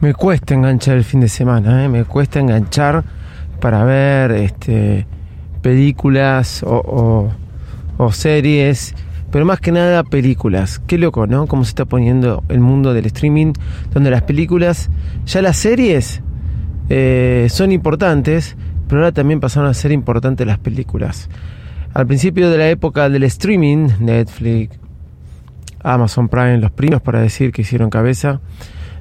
Me cuesta enganchar el fin de semana, ¿eh? me cuesta enganchar para ver este, películas o, series, pero más que nada películas. Qué loco, ¿no? Cómo se está poniendo el mundo del streaming, donde las películas, ya las series eh, son importantes, pero ahora también pasaron a ser importantes las películas. Al principio de la época del streaming, Netflix, Amazon Prime, los primos para decir que hicieron cabeza,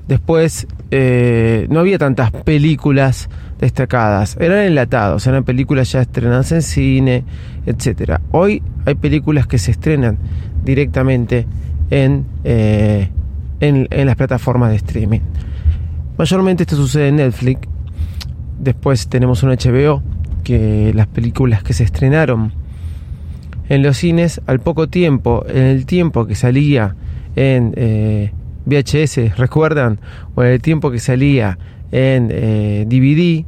Después eh, no había tantas películas destacadas, eran enlatados, eran películas ya estrenadas en cine, etc. Hoy hay películas que se estrenan directamente en, eh, en, en las plataformas de streaming. Mayormente esto sucede en Netflix. Después tenemos un HBO que las películas que se estrenaron en los cines al poco tiempo, en el tiempo que salía en eh, VHS, ¿recuerdan? O en el tiempo que salía en DVD, eh,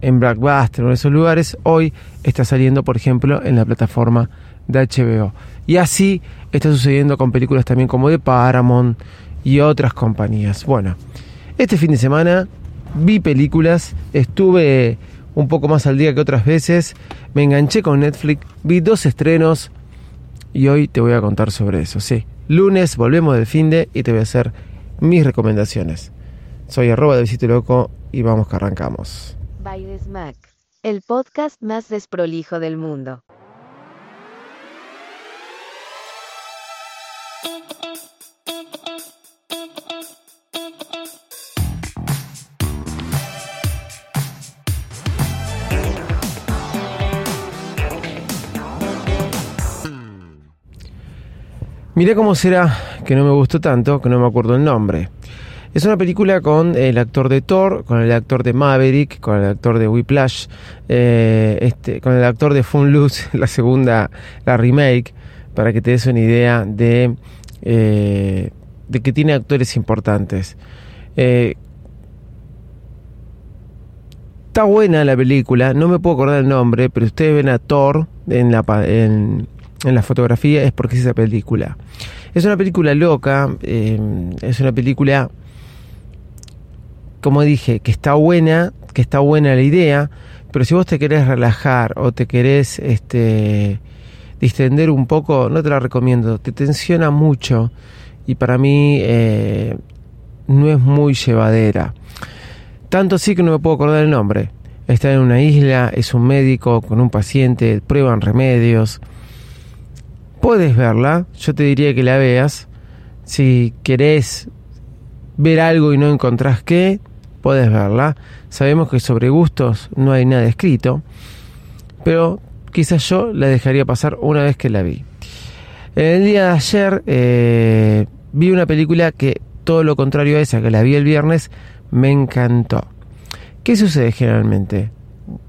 en Blackbuster o en esos lugares, hoy está saliendo, por ejemplo, en la plataforma de HBO. Y así está sucediendo con películas también como de Paramount y otras compañías. Bueno, este fin de semana vi películas, estuve un poco más al día que otras veces, me enganché con Netflix, vi dos estrenos y hoy te voy a contar sobre eso, sí. Lunes volvemos del fin de y te voy a hacer mis recomendaciones. Soy arroba de Visito Loco y vamos que arrancamos. Mac, el podcast más desprolijo del mundo. Miré cómo será que no me gustó tanto, que no me acuerdo el nombre. Es una película con el actor de Thor, con el actor de Maverick, con el actor de Whiplash, eh, este, con el actor de Loose, la segunda, la remake, para que te des una idea de, eh, de que tiene actores importantes. Eh, está buena la película, no me puedo acordar el nombre, pero ustedes ven a Thor en la, en, en la fotografía es porque es esa película. Es una película loca, eh, es una película, como dije, que está buena, que está buena la idea, pero si vos te querés relajar o te querés este, distender un poco, no te la recomiendo, te tensiona mucho y para mí eh, no es muy llevadera. Tanto sí que no me puedo acordar el nombre. Está en una isla, es un médico con un paciente, prueban remedios puedes verla, yo te diría que la veas. Si querés ver algo y no encontrás qué, puedes verla. Sabemos que sobre gustos no hay nada escrito, pero quizás yo la dejaría pasar una vez que la vi. El día de ayer eh, vi una película que todo lo contrario a esa, que la vi el viernes, me encantó. ¿Qué sucede generalmente?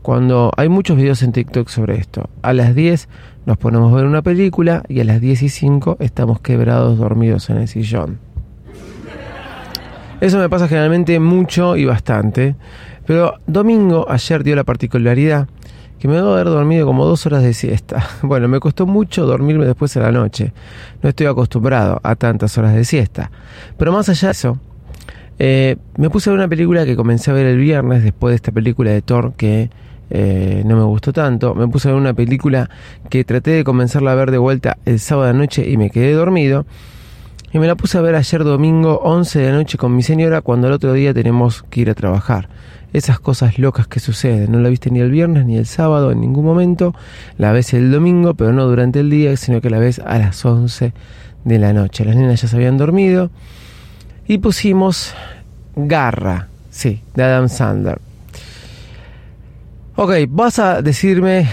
Cuando hay muchos videos en TikTok sobre esto, a las 10 nos ponemos a ver una película y a las 10 y 5 estamos quebrados dormidos en el sillón. Eso me pasa generalmente mucho y bastante. Pero domingo ayer dio la particularidad que me debo haber dormido como dos horas de siesta. Bueno, me costó mucho dormirme después de la noche. No estoy acostumbrado a tantas horas de siesta. Pero más allá de eso, eh, me puse a ver una película que comencé a ver el viernes después de esta película de Thor que eh, no me gustó tanto. Me puse a ver una película que traté de comenzarla a ver de vuelta el sábado de noche y me quedé dormido. Y me la puse a ver ayer domingo 11 de la noche con mi señora cuando el otro día tenemos que ir a trabajar. Esas cosas locas que suceden. No la viste ni el viernes ni el sábado en ningún momento. La ves el domingo, pero no durante el día, sino que la ves a las 11 de la noche. Las nenas ya se habían dormido. Y pusimos Garra, sí, de Adam Sandler. Ok, vas a decirme,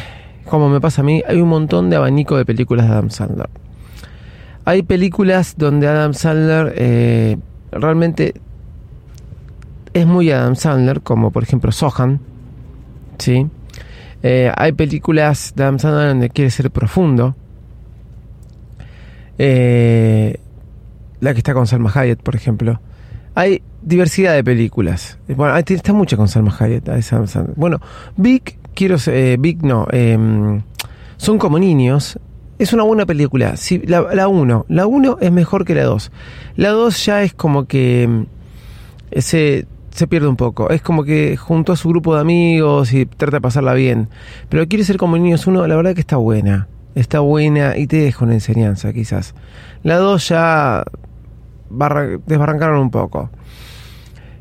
como me pasa a mí, hay un montón de abanico de películas de Adam Sandler. Hay películas donde Adam Sandler eh, realmente es muy Adam Sandler, como por ejemplo Sohan, ¿sí? Eh, hay películas de Adam Sandler donde quiere ser profundo. Eh, la que está con Salma Hayek, por ejemplo. Hay diversidad de películas. Bueno, está mucha con Salma Hayek. Bueno, Big, quiero eh, Big no, em, son como niños. Es una buena película. Sí, la 1. La 1 es mejor que la 2. La 2 ya es como que em, se, se pierde un poco. Es como que junto a su grupo de amigos y trata de pasarla bien. Pero quiere ser como niños 1, la verdad que está buena. Está buena y te deja una enseñanza quizás. La 2 ya desbarrancaron un poco.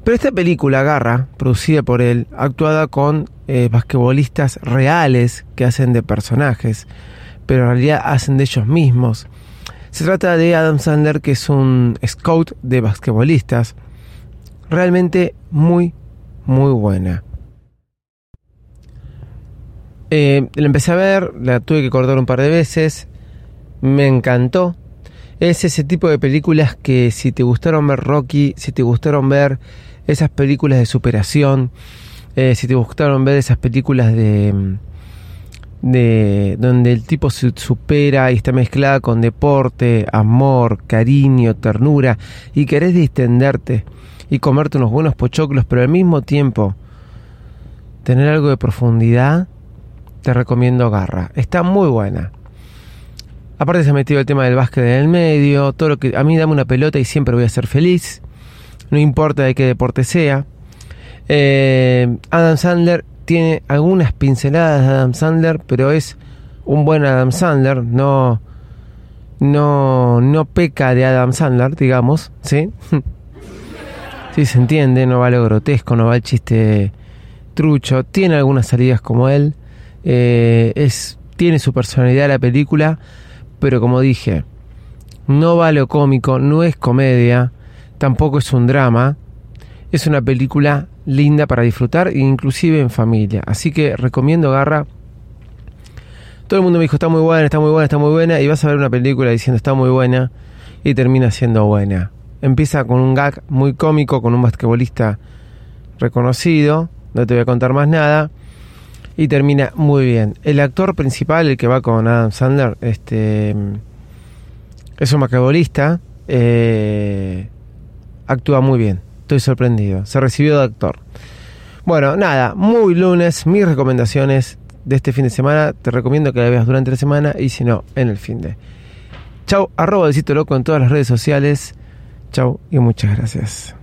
Pero esta película, Garra, producida por él, actuada con eh, basquetbolistas reales que hacen de personajes, pero en realidad hacen de ellos mismos. Se trata de Adam Sandler, que es un scout de basquetbolistas. Realmente muy, muy buena. Eh, la empecé a ver, la tuve que cortar un par de veces. Me encantó. Es ese tipo de películas que si te gustaron ver Rocky, si te gustaron ver esas películas de superación, eh, si te gustaron ver esas películas de, de donde el tipo se supera y está mezclada con deporte, amor, cariño, ternura y querés distenderte y comerte unos buenos pochoclos, pero al mismo tiempo tener algo de profundidad, te recomiendo Garra. Está muy buena. Aparte se ha metido el tema del básquet en el medio, todo lo que a mí dame una pelota y siempre voy a ser feliz no importa de qué deporte sea. Eh, Adam Sandler tiene algunas pinceladas de Adam Sandler, pero es un buen Adam Sandler, no, no, no peca de Adam Sandler, digamos, ¿sí? sí, se entiende, no va lo grotesco, no va el chiste trucho, tiene algunas salidas como él, eh, es, tiene su personalidad la película, pero como dije, no va lo cómico, no es comedia, tampoco es un drama, es una película linda para disfrutar, inclusive en familia. Así que recomiendo Garra. Todo el mundo me dijo, está muy buena, está muy buena, está muy buena, y vas a ver una película diciendo está muy buena y termina siendo buena. Empieza con un gag muy cómico, con un basquetbolista reconocido, no te voy a contar más nada, y termina muy bien. El actor principal, el que va con Adam Sandler, este, es un basquetbolista, eh, actúa muy bien. Estoy sorprendido. Se recibió de actor. Bueno, nada, muy lunes, mis recomendaciones de este fin de semana. Te recomiendo que la veas durante la semana y si no, en el fin de. Chau, arroba el sitio loco en todas las redes sociales. Chau y muchas gracias.